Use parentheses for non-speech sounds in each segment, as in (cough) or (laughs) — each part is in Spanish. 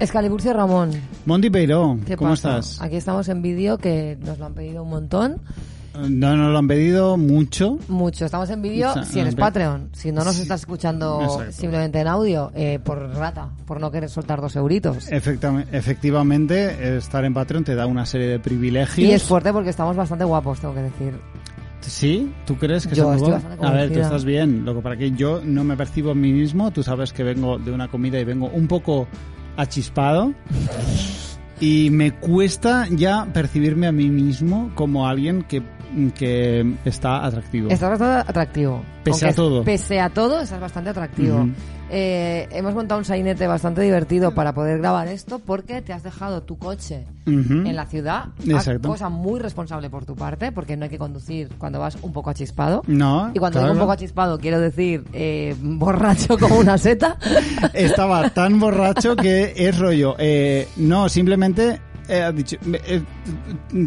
Escaliburcio Ramón. Monty Peiró, ¿Qué ¿cómo pasa? estás? Aquí estamos en vídeo que nos lo han pedido un montón. No nos lo han pedido mucho. Mucho. Estamos en vídeo O sea, si eres Patreon. Si no nos estás escuchando Exacto. simplemente en audio, eh, por rata, por no querer soltar dos euritos. Efectivamente, estar en Patreon te da una serie de privilegios. Y es fuerte porque estamos bastante guapos, tengo que decir. ¿Sí? ¿Tú crees que Yo estoy A ver, tú estás bien. Lo que para que yo no me percibo a mí mismo, tú sabes que vengo de una comida y vengo un poco achispado. (laughs) Y me cuesta ya percibirme a mí mismo como alguien que, que está atractivo. Estás bastante atractivo. Pese a todo. Pese a todo, estás bastante atractivo. Eh, hemos montado un sainete bastante divertido para poder grabar esto porque te has dejado tu coche en la ciudad. Exacto. Cosa muy responsable por tu parte porque no hay que conducir cuando vas un poco achispado. No, Y cuando claro. digo un poco achispado, quiero decir eh, borracho como una seta. (laughs) Estaba tan borracho que es rollo. eh, no, simplemente eh, ha dicho, eh,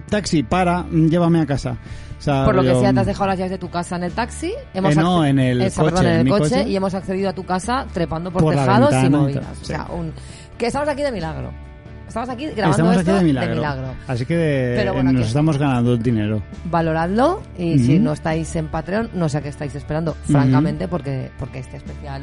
taxi, para, llévame a casa. O sea, Por lo que sea, te has dejado las llaves de tu casa en el taxi. Hemos Eh, no, en el Esa, coche, perdón, en en el mi coche, coche. y hemos accedido a tu casa trepando por, tejados y movidas. tal, O sea, un, que estamos aquí de milagro. Estamos aquí grabando Estamos esto aquí de milagro. Así que de- Pero bueno, nos que- estamos ganando el dinero. Valoradlo y si no estáis en Patreon, no sé a qué estáis esperando, francamente, porque, porque este especial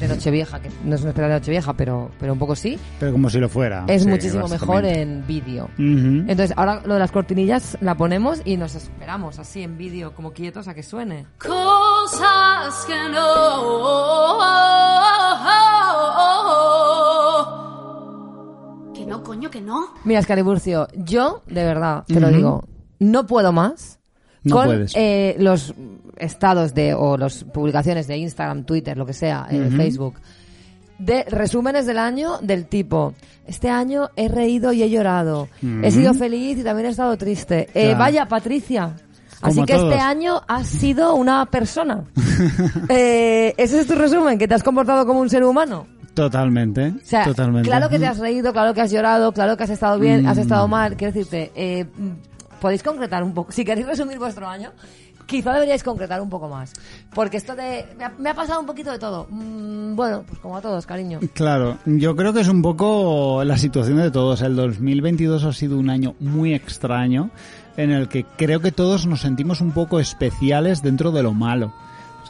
de Nochevieja, que no es un especial de Nochevieja, pero, pero un poco sí, Pero como si lo fuera. es sí, muchísimo mejor en vídeo. Entonces, ahora lo de las cortinillas la ponemos y nos esperamos así en vídeo, como quietos, a que suene. Cosas que no. No, coño, que no. Mira, Escaliburcio, yo, de verdad, te lo digo, no puedo más No con puedes. eh, los estados de, o las publicaciones de Instagram, Twitter, lo que sea, eh. Facebook, de resúmenes del año del tipo, este año he reído y he llorado, he sido feliz y también he estado triste. Eh, vaya, Patricia. Así que este año has (laughs) sido una persona. (laughs) Eh, ese es tu resumen, que te has comportado como un ser humano. Totalmente. O sea, totalmente. claro que te has reído, claro que has llorado, claro que has estado bien, Mm. has estado mal. Quiero decirte, eh, mm, podéis concretar un poco. Si queréis resumir vuestro año, quizá deberíais concretar un poco más. Porque esto de. Me ha, me ha pasado un poquito de todo. Mm, bueno, pues como a todos, cariño. Claro, yo creo que es un poco la situación de todos. El 2022 ha sido un año muy extraño en el que creo que todos nos sentimos un poco especiales dentro de lo malo.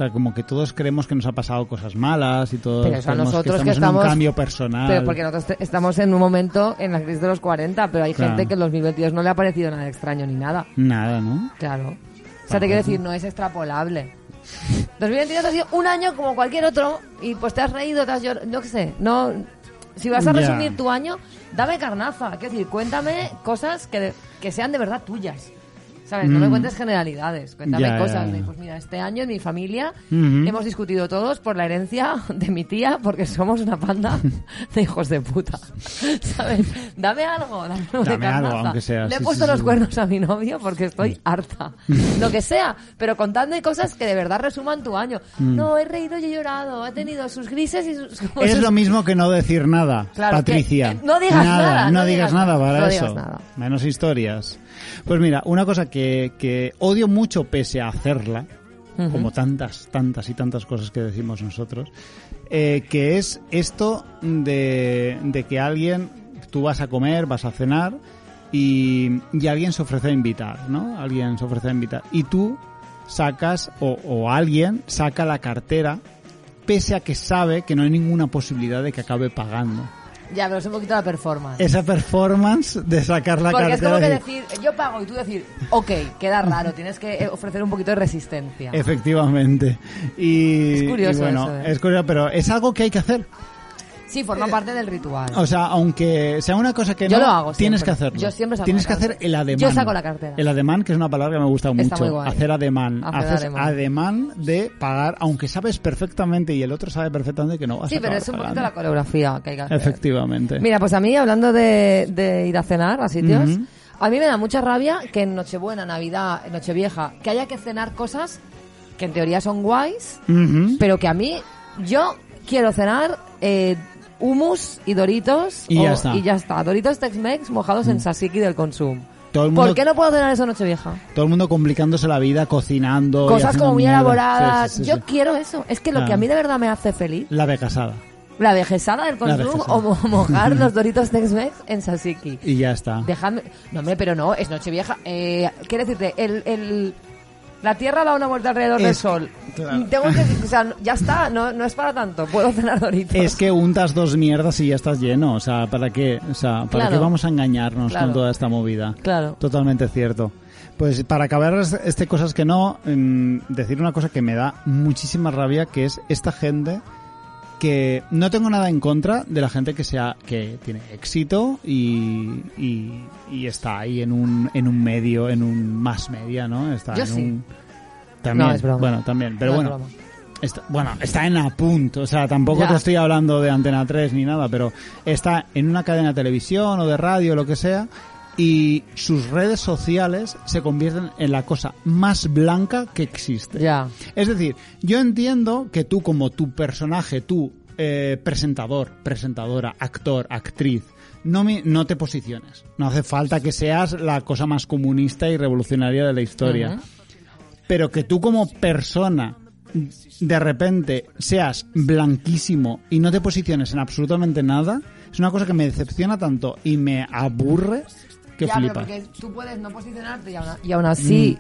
O sea, como que todos creemos que nos ha pasado cosas malas y todos Pero eso a nosotros que que estamos, en estamos- un cambio personal. Pero porque nosotros estamos en un momento en la crisis de los 40, pero hay Claro. gente que en 2022 no le ha parecido nada extraño ni nada. Nada, ¿no? Claro. O sea, te quiero decir, no es extrapolable. 2022 ha sido un año como cualquier otro y pues te has reído, te has llorado, no qué sé, no... Si vas a resumir tu año, dame carnaza, quiero decir, cuéntame cosas que, que sean de verdad tuyas. ¿Sabes? No me Mm. cuentes generalidades, cuéntame Ya, cosas. ya, ya. Pues mira, este año en mi familia Ujú. hemos discutido todos por la herencia de mi tía porque somos una panda (laughs) de hijos de puta. (laughs) ¿Sabes? Dame algo, dame, Dame algo, aunque sea, Le he sí, puesto sí, los sí. cuernos a mi novio porque estoy harta. (laughs) Lo que sea, pero contadme cosas que de verdad resuman tu año. No, he reído y he llorado, he tenido sus grises y sus... Mm. Es lo mismo que no decir nada, Claro, Patricia. que- no digas nada, no, no digas nada nada, para no eso. nada. Menos historias. Pues mira, una cosa que, que odio mucho pese a hacerla, como tantas, tantas y tantas cosas que decimos nosotros, eh, que es esto de, de que alguien, tú vas a comer, vas a cenar y, y alguien se ofrece a invitar, ¿no? Alguien se ofrece a invitar. Y tú sacas, o, o alguien saca la cartera pese a que sabe que no hay ninguna posibilidad de que acabe pagando. Ya, pero es un poquito la performance. Esa performance de sacar la Porque es cartera. como que decir, yo pago y tú decir, ok, queda raro, tienes que eh, ofrecer un poquito de resistencia. Efectivamente. Y, Es curioso y bueno, eso, ¿eh? es curioso, pero es algo que hay que hacer. Sí, forma parte del ritual. O sea, aunque sea una cosa que Yo no, lo hago tienes siempre. que hacerlo. Yo siempre saco Tienes la que hacer cartera. el ademán. Yo saco la cartera. El ademán, que es una palabra que me gusta Está mucho. guay. Hacer ademán. Hacer Haces ademán. ademán de pagar, aunque sabes perfectamente y el otro sabe perfectamente que no vas sí, a pero acabar es un poquito pagando. la coreografía que hay que hacer. Efectivamente. Mira, pues a mí, hablando de, de ir a cenar a sitios, Ujú. a mí me da mucha rabia que en Nochebuena, Navidad, Nochevieja, que haya que cenar cosas que en teoría son guays, Ujú. pero que a mí, yo quiero cenar eh, hummus y doritos. Y ya está. Y ya está. Doritos Tex-Mex mojados en tzatziki del consumo. Todo el mundo, ¿Por qué no puedo cenar eso Nochevieja? todo el mundo complicándose la vida cocinando. Cosas como muy elaboradas. Sí, sí, sí, Yo quiero eso. Es que lo que a mí de verdad me hace feliz, La vegasada. la vejesada del consumo o mo- mojar los (laughs) Doritos Tex-Mex en tzatziki. Y ya está. Dejadme... No, hombre, pero no, es Nochevieja. Eh, quiero decirte, el... el... La Tierra da una vuelta alrededor del Sol. claro. Tengo que, o sea, ya está, no, no es para tanto. Puedo cenar Doritos. Es que untas dos mierdas y ya estás lleno. O sea, ¿para qué? O sea, ¿para Claro. qué vamos a engañarnos Claro. con toda esta movida? Claro. Totalmente cierto. Pues para acabar este cosas que no, mm, decir una cosa que me da muchísima rabia, que es esta gente que no tengo nada en contra de la gente que sea que tiene éxito y, y, y está ahí en un en un medio, en un más media, ¿no? Está Yo en sí. un también, No, es broma. bueno, también, pero No bueno. Está, bueno, está en a punto, o sea, tampoco Ya. te estoy hablando de Antena 3 ni nada, pero está en una cadena de televisión o de radio lo que sea y sus redes sociales se convierten en la cosa más blanca que existe. Ya. Es decir, yo entiendo que tú como tu personaje, tú eh, presentador, presentadora, actor, actriz, no, me- no te posiciones. No hace falta que seas la cosa más comunista y revolucionaria de la historia pero que tú como persona de repente seas blanquísimo y no te posiciones en absolutamente nada, es una cosa que me decepciona tanto y me aburre que ya, pero flipas. porque tú puedes no posicionarte y aún, y aún así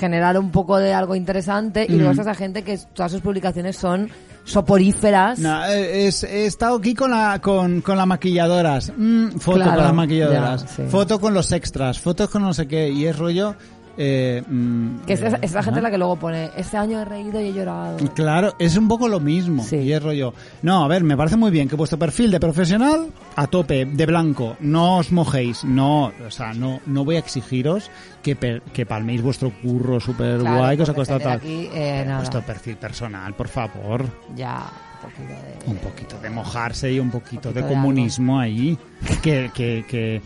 generar un poco de algo interesante y luego Mm. está esa gente que todas sus publicaciones son soporíferas. No, eh, es- he estado aquí con la con, con las maquilladoras, Mm, foto Claro, con las maquilladoras, ya, sí. foto con los extras, fotos con no sé qué y es rollo. Eh, mm, Que es, eh, es la gente la que luego pone, este año he reído y he llorado. Claro, es un poco lo mismo. Sí. Y es rollo. No, a ver, me parece muy bien que vuestro perfil de profesional a tope, de blanco, no os mojéis, no, o sea, no, no voy a exigiros que, per- que palméis vuestro curro súper Claro, guay que os ha costado tal. Aquí, eh, nada. Vuestro perfil personal, por favor. Ya, un poquito de... Un poquito de mojarse y un poquito, Un de poquito de comunismo ahí. Que, que, que,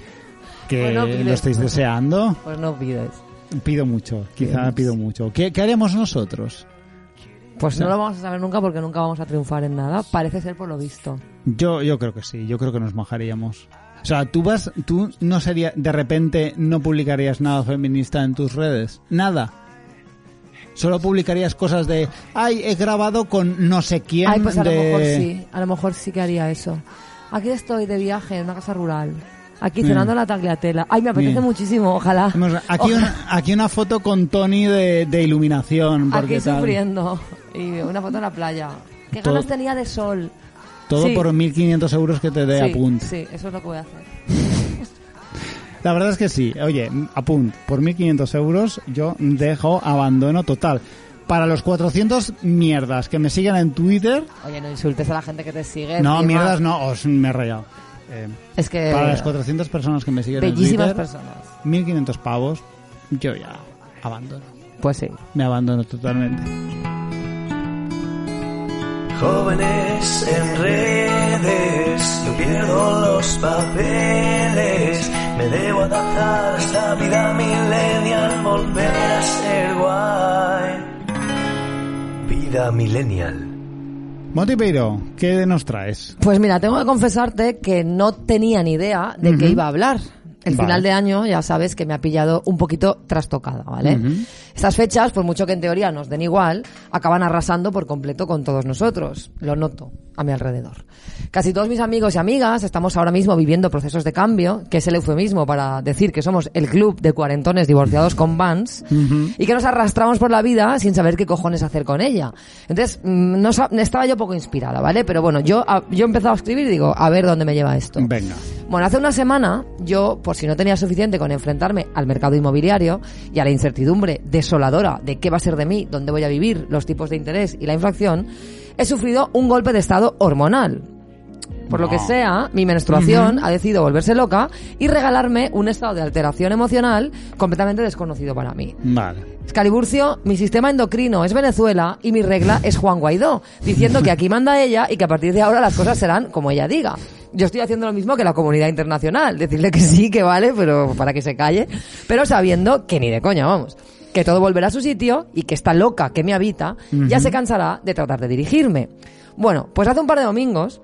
que (laughs) Pues no lo estáis deseando. Pues no pides. Pido mucho, quizá pido mucho. ¿Qué, qué haremos nosotros? Pues no lo vamos a saber nunca porque nunca vamos a triunfar en nada. Parece ser por lo visto. Yo, yo creo que sí, yo creo que nos mojaríamos. O sea, tú vas, tú no sería, de repente no publicarías nada feminista en tus redes. Nada. Solo publicarías cosas de, ay, he grabado con no sé quién. Ay, pues a lo mejor sí. A lo mejor sí que haría eso. Aquí estoy de viaje en una casa rural. Aquí cenando la tagliatela. Ay, me apetece Bien. muchísimo, ojalá. Aquí, una, aquí una foto con Tony de, de iluminación. Porque Aquí tal. sufriendo. Y una foto en la playa. ¿Qué Todo- ganas tenía de sol? Todo Sí. por 1.500 euros que te dé sí, Apunt. sí, eso es lo que voy a hacer. (laughs) La verdad es que sí. Oye, Apunt, por 1.500 euros yo dejo abandono total. Para los 400 mierdas que me siguen en Twitter, Oye, no insultes a la gente que te sigue. No, mierdas no, os me he rayado. Eh, Es que... para las 400 personas que me siguen Bellísimas en Twitter, personas. 1500 pavos, yo ya abandono. Pues sí. Me abandono totalmente. Jóvenes en redes, yo pierdo los papeles. Me debo adaptar a esta vida millennial, volver a ser guay. Vida millennial. Montipeiro, ¿qué nos traes? Pues mira, tengo que confesarte que no tenía ni idea de qué Ujú. iba a hablar. El Vale. final de año, ya sabes que me ha pillado un poquito trastocada, ¿vale? Ujú. Estas fechas, por mucho que en teoría nos den igual, acaban arrasando por completo con todos nosotros. Lo noto a mi alrededor. Casi todos mis amigos y amigas estamos ahora mismo viviendo procesos de cambio, que es el eufemismo para decir que somos el club de cuarentones divorciados con vans, y que nos arrastramos por la vida sin saber qué cojones hacer con ella. Entonces, mm, no estaba yo poco inspirada, ¿vale? Pero bueno, yo, yo he empezado a escribir y digo, a ver dónde me lleva esto. Venga. Bueno, hace una semana, yo, por si no tenía suficiente con enfrentarme al mercado inmobiliario y a la incertidumbre desoladora de qué va a ser de mí, dónde voy a vivir, los tipos de interés y la inflación, he sufrido un golpe de estado hormonal. Por lo que sea, mi menstruación ha decidido volverse loca y regalarme un estado de alteración emocional completamente desconocido para mí. Vale. Mi sistema endocrino es Venezuela y mi regla es Juan Guaidó, diciendo que aquí manda ella y que a partir de ahora las cosas serán como ella diga. Yo estoy haciendo lo mismo que la comunidad internacional, decirle que sí, que vale, pero para que se calle, pero sabiendo que ni de coña, vamos. Que todo volverá a su sitio y que esta loca que me habita ya se cansará de tratar de dirigirme. Bueno, pues hace un par de domingos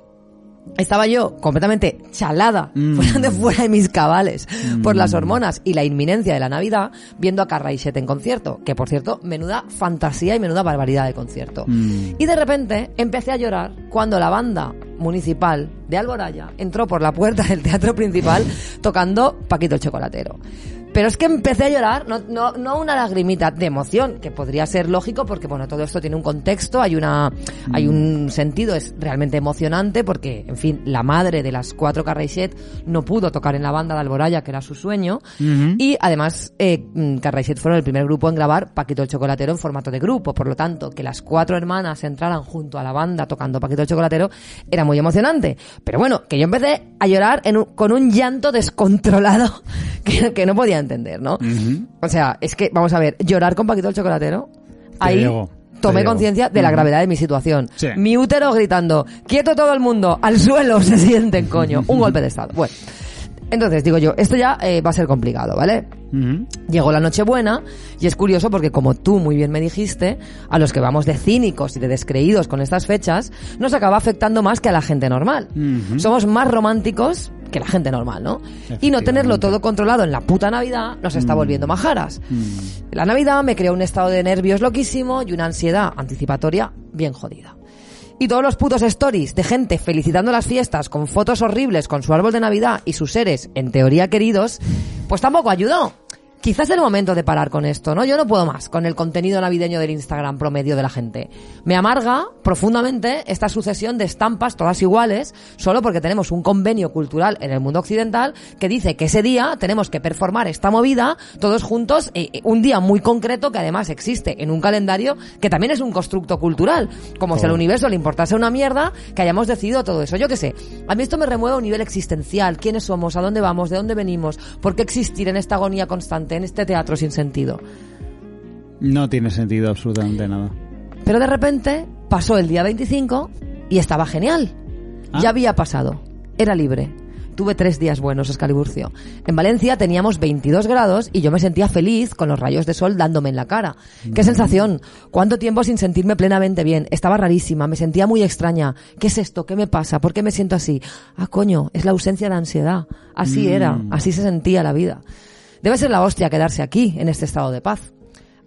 estaba yo completamente chalada, Mm. (laughs) fuera de fuera de mis cabales, por las hormonas y la inminencia de la Navidad, viendo a Carraixet en concierto, que por cierto, menuda fantasía y menuda barbaridad de concierto. Mm. Y de repente empecé a llorar cuando la banda municipal de Alboraya entró por la puerta del teatro principal tocando Paquito el Chocolatero. Pero es que empecé a llorar, no, no, no una lagrimita de emoción, que podría ser lógico porque, bueno, todo esto tiene un contexto, hay una, hay un sentido, es realmente emocionante porque, en fin, la madre de las cuatro Carraixet no pudo tocar en la banda de Alboraya, que era su sueño, y además, eh, mm, fueron el primer grupo en grabar Paquito el Chocolatero en formato de grupo, por lo tanto, que las cuatro hermanas entraran junto a la banda tocando Paquito el Chocolatero era muy emocionante. Pero bueno, que yo empecé a llorar en un- con un llanto descontrolado (laughs) que, que no podía entender, ¿no? O sea, es que, vamos a ver, llorar con Paquito el Chocolatero, ahí te tomé conciencia de la gravedad de mi situación. Sí. Mi útero gritando, quieto todo el mundo, al suelo (laughs) se sienten, coño. Un golpe de estado. Bueno, entonces digo yo, esto ya eh, va a ser complicado, ¿vale? Llegó la Nochebuena y es curioso porque como tú muy bien me dijiste, a los que vamos de cínicos y de descreídos con estas fechas, nos acaba afectando más que a la gente normal. Somos más románticos que la gente normal, ¿no? Y no tenerlo todo controlado en la puta Navidad nos está volviendo majaras. La Navidad me creó un estado de nervios loquísimo y una ansiedad anticipatoria bien jodida. Y todos los putos stories de gente felicitando las fiestas con fotos horribles con su árbol de Navidad y sus seres, en teoría queridos, pues tampoco ayudó. Quizás es el momento de parar con esto, ¿no? Yo no puedo más con el contenido navideño del Instagram promedio de la gente. Me amarga profundamente esta sucesión de estampas todas iguales, solo porque tenemos un convenio cultural en el mundo occidental que dice que ese día tenemos que performar esta movida todos juntos, eh, eh, un día muy concreto que además existe en un calendario que también es un constructo cultural, como si al universo le importase una mierda que hayamos decidido todo eso. Yo qué sé, a mí esto me remueve a un nivel existencial, quiénes somos, a dónde vamos, de dónde venimos, por qué existir en esta agonía constante, en este teatro sin sentido. No tiene sentido absolutamente nada. Pero de repente pasó el día 25 y estaba genial. Ah. Ya había pasado. Era libre. Tuve tres días buenos, Escaliburcio. En Valencia teníamos 22 grados y yo me sentía feliz con los rayos de sol dándome en la cara. ¡Qué sensación! ¿Cuánto tiempo sin sentirme plenamente bien? Estaba rarísima, me sentía muy extraña. ¿Qué es esto? ¿Qué me pasa? ¿Por qué me siento así? Ah, coño, es la ausencia de ansiedad. Así era, así se sentía la vida. Debe ser la hostia quedarse aquí, en este estado de paz.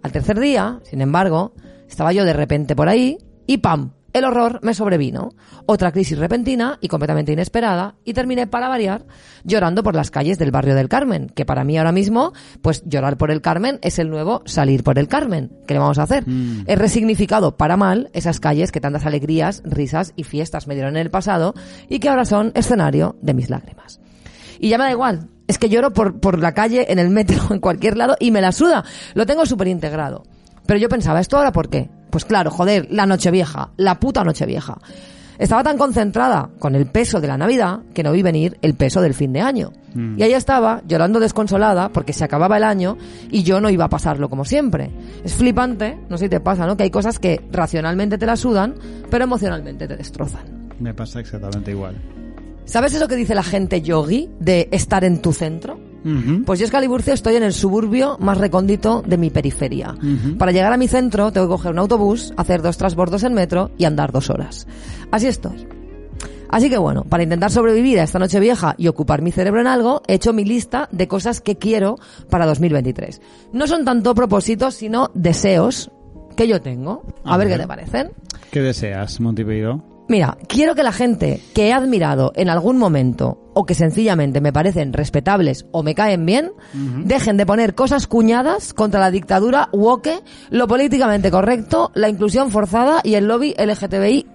Al tercer día, sin embargo, estaba yo de repente por ahí y ¡pam! El horror me sobrevino. Otra crisis repentina y completamente inesperada y terminé para variar llorando por las calles del barrio del Carmen, que para mí ahora mismo, pues llorar por el Carmen es el nuevo salir por el Carmen. ¿Qué le vamos a hacer? He resignificado para mal esas calles que tantas alegrías, risas y fiestas me dieron en el pasado y que ahora son escenario de mis lágrimas. Y ya me da igual. Es que lloro por, por la calle, en el metro, (laughs) en cualquier lado y me la suda. Lo tengo súper integrado. Pero yo pensaba, ¿esto ahora por qué? Pues claro, joder, la Nochevieja, la puta Nochevieja. Estaba tan concentrada con el peso de la Navidad que no vi venir el peso del fin de año. Y ahí estaba, llorando desconsolada porque se acababa el año y yo no iba a pasarlo como siempre. Es flipante, no sé si te pasa, ¿no? Que hay cosas que racionalmente te la sudan, pero emocionalmente te destrozan. Me pasa exactamente igual. ¿Sabes eso que dice la gente yogi de estar en tu centro? Pues yo, Escaliburcio, estoy en el suburbio más recóndito de mi periferia. Para llegar a mi centro tengo que coger un autobús, hacer dos transbordos en metro y andar dos horas. Así estoy. Así que bueno, para intentar sobrevivir a esta noche vieja y ocupar mi cerebro en algo, he hecho mi lista de cosas que quiero para 2023. No son tanto propósitos, sino deseos que yo tengo. A, A ver ver. qué te parecen. ¿Qué deseas, Montipeiro? Mira, quiero que la gente que he admirado en algún momento o que sencillamente me parecen respetables o me caen bien, dejen de poner cosas cuñadas contra la dictadura woke, lo políticamente correcto, la inclusión forzada y el lobby LGTBIQ+.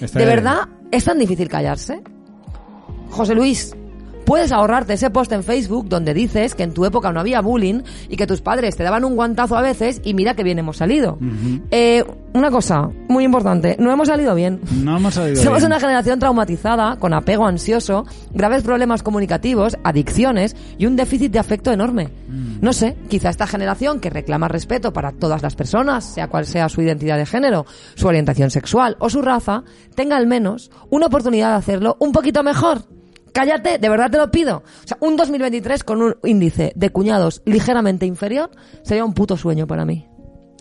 Está ¿De verdad es tan difícil callarse? José Luis, puedes ahorrarte ese post en Facebook donde dices que en tu época no había bullying y que tus padres te daban un guantazo a veces y mira que bien hemos salido. Eh, una cosa muy importante, no hemos salido bien. No hemos salido (laughs) Somos bien. una generación traumatizada, con apego ansioso, graves problemas comunicativos, adicciones y un déficit de afecto enorme. Mm. No sé, quizá esta generación que reclama respeto para todas las personas, sea cual sea su identidad de género, su orientación sexual o su raza, tenga al menos una oportunidad de hacerlo un poquito mejor. Cállate, de verdad te lo pido. O sea, un 2023 con un índice de cuñados ligeramente inferior sería un puto sueño para mí.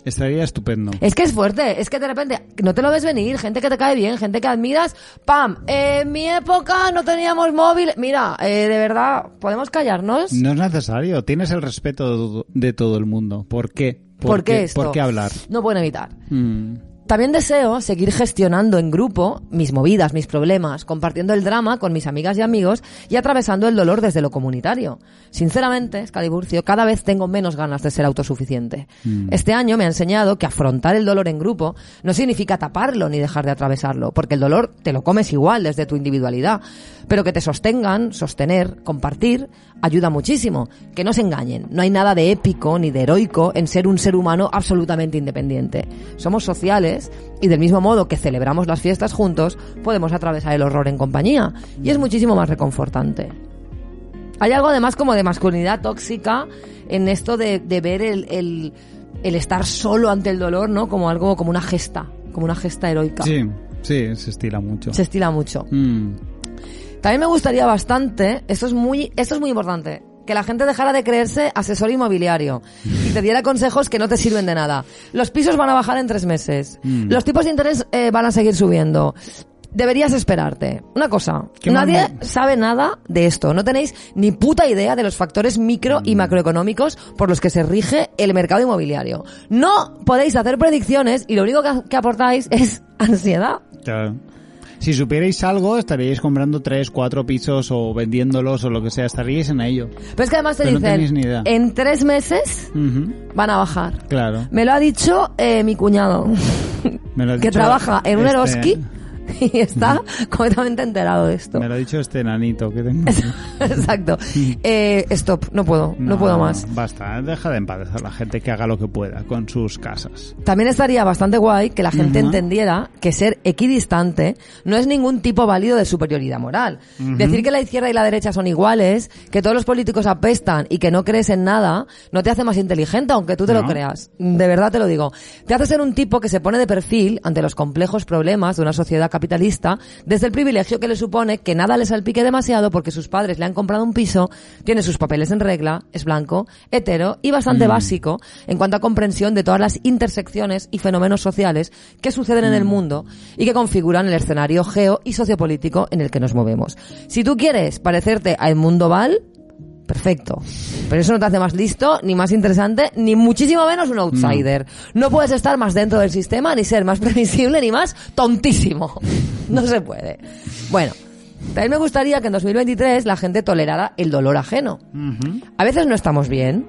Estaría estupendo. Es que es fuerte, es que de repente no te lo ves venir, gente que te cae bien, gente que admiras, ¡pam! en mi época no teníamos móvil. Mira, eh, de verdad, ¿podemos callarnos? No es necesario. Tienes el respeto de todo el mundo. ¿Por qué? ¿Por, qué esto? ¿Por qué hablar? No pueden evitar. Mm. También deseo seguir gestionando en grupo mis movidas, mis problemas, compartiendo el drama con mis amigas y amigos y atravesando el dolor desde lo comunitario. Sinceramente, Escaliburcio, cada vez tengo menos ganas de ser autosuficiente. Este año me ha enseñado que afrontar el dolor en grupo no significa taparlo ni dejar de atravesarlo, porque el dolor te lo comes igual desde tu individualidad, pero que te sostengan, sostener, compartir, ayuda muchísimo. Que no se engañen, no hay nada de épico ni de heroico en ser un ser humano absolutamente independiente. Somos sociales y del mismo modo que celebramos las fiestas juntos, podemos atravesar el horror en compañía y es muchísimo más reconfortante. Hay algo además como de masculinidad tóxica en esto de, de ver el, el, el estar solo ante el dolor, ¿no? Como algo, como una gesta, como una gesta heroica. Sí, sí, se estila mucho. Se estila mucho. Mm. También me gustaría bastante, esto es muy, esto es muy importante, que la gente dejara de creerse asesor inmobiliario y te diera consejos que no te sirven de nada. Los pisos van a bajar en tres meses. Mm. Los tipos de interés eh, van a seguir subiendo. Deberías esperarte. Una cosa, ¿Qué nadie manda? sabe nada de esto. No tenéis ni puta idea de los factores micro Mm. y macroeconómicos por los que se rige el mercado inmobiliario. No podéis hacer predicciones y lo único que, que aportáis es (laughs) ansiedad. Claro. Si supierais algo, estaríais comprando tres, cuatro pisos o vendiéndolos o lo que sea. Estaríais en ello. Pero es que además te Pero dicen, tenéis ni idea. en tres meses van a bajar. Claro. Me lo ha dicho eh, mi cuñado, Me lo ha que dicho trabaja en un este- Eroski (laughs) y está completamente enterado de esto. Me lo ha dicho este enanito que tengo. (laughs) Exacto. (laughs) Eh, stop, no puedo, no, puedo más. Basta, deja de paz a la gente que haga lo que pueda con sus casas. También estaría bastante guay que la gente entendiera que ser equidistante no es ningún tipo válido de superioridad moral. Decir que la izquierda y la derecha son iguales, que todos los políticos apestan y que no crees en nada, no te hace más inteligente, aunque tú te lo creas. De verdad te lo digo. Te hace ser un tipo que se pone de perfil ante los complejos problemas de una sociedad capitalista desde el privilegio que le supone que nada le salpique demasiado porque sus padres le han comprado un piso, tiene sus papeles en regla, es blanco, hetero y bastante básico en cuanto a comprensión de todas las intersecciones y fenómenos sociales que suceden en el mundo y que configuran el escenario geo y sociopolítico en el que nos movemos. Si tú quieres parecerte a Edmundo Val, perfecto. Pero eso no te hace más listo, ni más interesante, ni muchísimo menos un outsider. No puedes estar más dentro del sistema, ni ser más (laughs) previsible, ni más tontísimo. No se puede. Bueno, también me gustaría que en 2023 la gente tolerara el dolor ajeno. A veces no estamos bien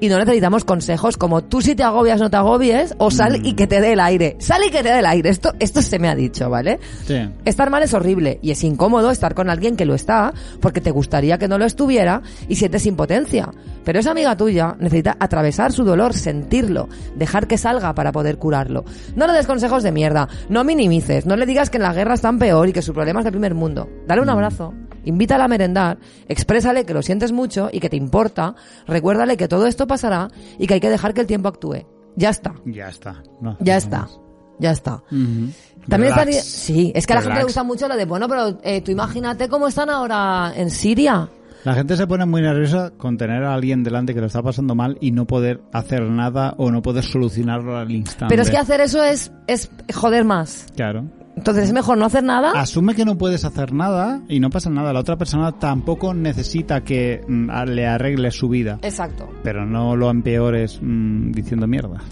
y no necesitamos consejos como tú si te agobias no te agobies o sal y que te dé el aire. Sal y que te dé el aire. Esto, esto se me ha dicho, ¿vale? Sí. Estar mal es horrible y es incómodo estar con alguien que lo está porque te gustaría que no lo estuviera y sientes impotencia. Pero esa amiga tuya necesita atravesar su dolor, sentirlo, dejar que salga para poder curarlo. No le des consejos de mierda, no minimices, no le digas que en la guerra están peor y que su problema es del primer mundo. Dale un abrazo, invítala a merendar, exprésale que lo sientes mucho y que te importa, recuérdale que todo esto pasará y que hay que dejar que el tiempo actúe. Ya está, Ya está. No, ya no está, más. ya está. Ujú. También Relax. estaría... Sí, es que a la gente le gusta mucho lo de, bueno, pero eh, tú imagínate cómo están ahora en Siria. La gente se pone muy nerviosa con tener a alguien delante que lo está pasando mal y no poder hacer nada o no poder solucionarlo al instante. Pero es que hacer eso es, es joder más. Claro. Entonces es mejor no hacer nada. Asume que no puedes hacer nada y no pasa nada. La otra persona tampoco necesita que mm, le arregles su vida. Exacto. Pero no lo empeores mm, diciendo mierda.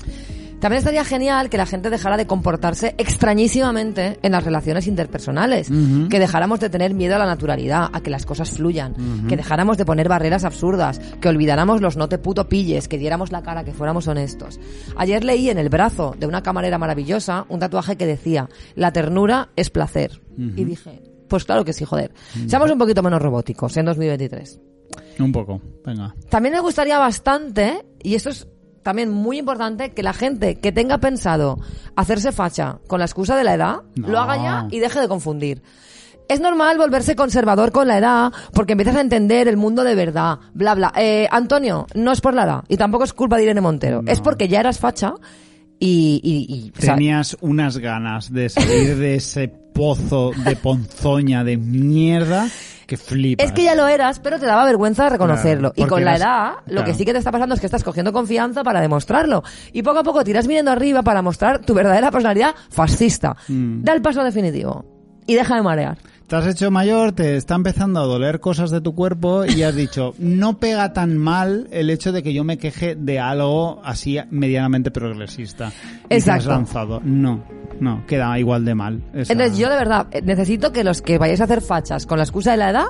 También estaría genial que la gente dejara de comportarse extrañísimamente en las relaciones interpersonales, que dejáramos de tener miedo a la naturalidad, a que las cosas fluyan, que dejáramos de poner barreras absurdas, que olvidáramos los no te puto pilles, que diéramos la cara, que fuéramos honestos. Ayer leí en el brazo de una camarera maravillosa un tatuaje que decía, la ternura es placer. Y dije, pues claro que sí, joder. Seamos un poquito menos robóticos en 2023. Un poco. Venga. También me gustaría bastante, y esto es también muy importante, que la gente que tenga pensado hacerse facha con la excusa de la edad, No. lo haga ya y deje de confundir. Es normal volverse conservador con la edad porque empiezas a entender el mundo de verdad, bla, bla. Eh, Antonio, no es por la edad y tampoco es culpa de Irene Montero. Es porque ya eras facha y, y, y, o sea, Tenías unas ganas de salir de ese pozo de ponzoña de mierda que flipas. Es que ya lo eras, pero te daba vergüenza reconocerlo. Claro, y con la eras- edad, lo claro. que sí que te está pasando es que estás cogiendo confianza para demostrarlo. Y poco a poco tiras mirando arriba para mostrar tu verdadera personalidad fascista. Mm. Da el paso definitivo. Y deja de marear. Te has hecho mayor, te está empezando a doler cosas de tu cuerpo y has dicho, no pega tan mal el hecho de que yo me queje de algo así medianamente progresista. Y te has Exacto. lanzado. No, no, queda igual de mal. Esa- Entonces yo de verdad eh, necesito que los que vayáis a hacer fachas con la excusa de la edad,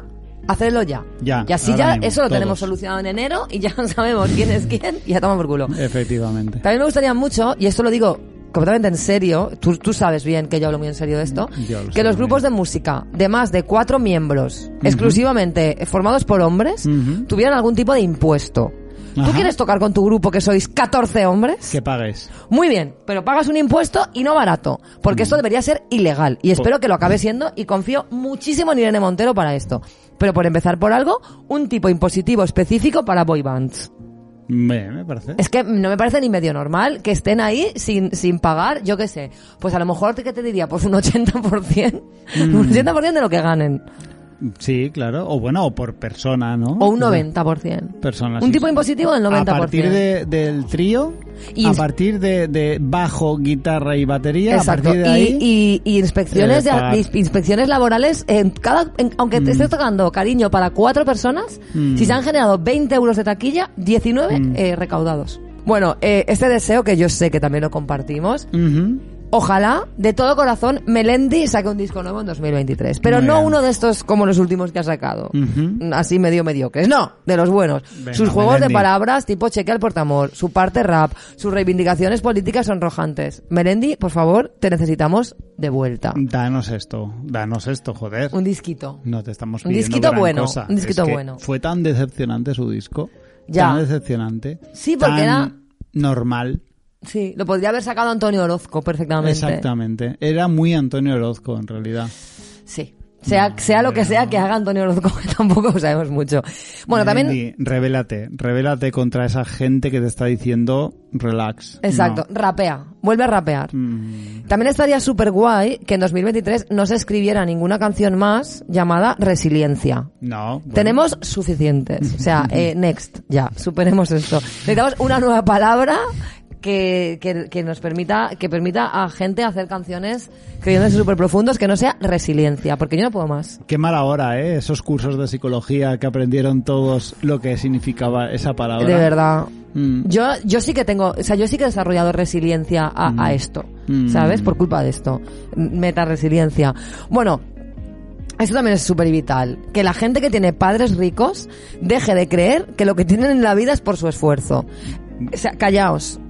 hacedlo ya. Ya, Y así ya mismo, eso lo todos. tenemos solucionado en enero y ya (laughs) sabemos quién es quién y ya toma por culo. Efectivamente. También me gustaría mucho, y esto lo digo completamente en serio, tú, tú sabes bien que yo hablo muy en serio de esto, lo que los grupos bien. de música de más de cuatro miembros, exclusivamente formados por hombres, Ujú. tuvieran algún tipo de impuesto. ¿Tú Ajá. quieres tocar con tu grupo que sois 14 hombres? Que pagues. Muy bien, pero pagas un impuesto y no barato, porque esto debería ser ilegal y espero que lo acabe siendo y confío muchísimo en Irene Montero para esto. Pero por empezar por algo, un tipo impositivo específico para boy bands. Me, me parece. Es que no me parece ni medio normal que estén ahí sin, sin pagar, yo qué sé. Pues a lo mejor, ¿qué te diría? Pues un 80%. Un 80% de lo que ganen. Sí, claro. O bueno, o por persona, ¿no? O un 90%. Personas. Un sí, tipo sí. impositivo del 90%. A partir de- del trío, Y- a partir de, de bajo, guitarra y batería, Exacto. a partir de ahí... y, y, y inspecciones, de- inspecciones laborales, en cada, en- aunque te estés tocando cariño para cuatro personas, Mm. si se han generado 20 euros de taquilla, 19 Mm. eh, recaudados. Bueno, eh, este deseo que yo sé que también lo compartimos, Ujú. Ojalá, de todo corazón, Melendi saque un disco nuevo en 2023. Pero no uno de estos como los últimos que ha sacado. Ujú. Así medio mediocres. No, de los buenos. Venga, sus juegos de palabras tipo cheque al portamor, su parte rap, sus reivindicaciones políticas sonrojantes. Melendi, por favor, te necesitamos de vuelta. Danos esto, danos esto, joder. Un disquito. No te estamos Un pidiendo disquito gran bueno, cosa. un disquito Es que bueno. Fue tan decepcionante su disco. Ya. Tan decepcionante. Sí, porque tan era- normal. Sí, lo podría haber sacado Antonio Orozco perfectamente. Exactamente. Era muy Antonio Orozco, en realidad. Sí. Sea, sea lo que sea que haga Antonio Orozco, (laughs) que tampoco sabemos mucho. Bueno, también... Melendi, revélate, revélate contra esa gente que te está diciendo relax. Exacto, rapea, vuelve a rapear. Mm, También estaría súper guay que en 2023 no se escribiera ninguna canción más llamada Resiliencia. no. bueno. Tenemos suficientes. O sea, (laughs) eh, next, ya, superemos esto. Necesitamos una nueva palabra que, que, que nos permita, que permita a gente hacer canciones creyéndose súper profundos que no sea resiliencia, porque yo no puedo más. Qué mala hora, ¿eh? Esos cursos de psicología que aprendieron todos lo que significaba esa palabra. De verdad. Mm. Yo, yo sí que tengo, o sea, yo sí que he desarrollado resiliencia a, a esto, Mm. ¿sabes? Por culpa de esto. Meta resiliencia. Bueno, esto también es súper vital. Que la gente que tiene padres ricos deje de creer que lo que tienen en la vida es por su esfuerzo. O sea, callaos.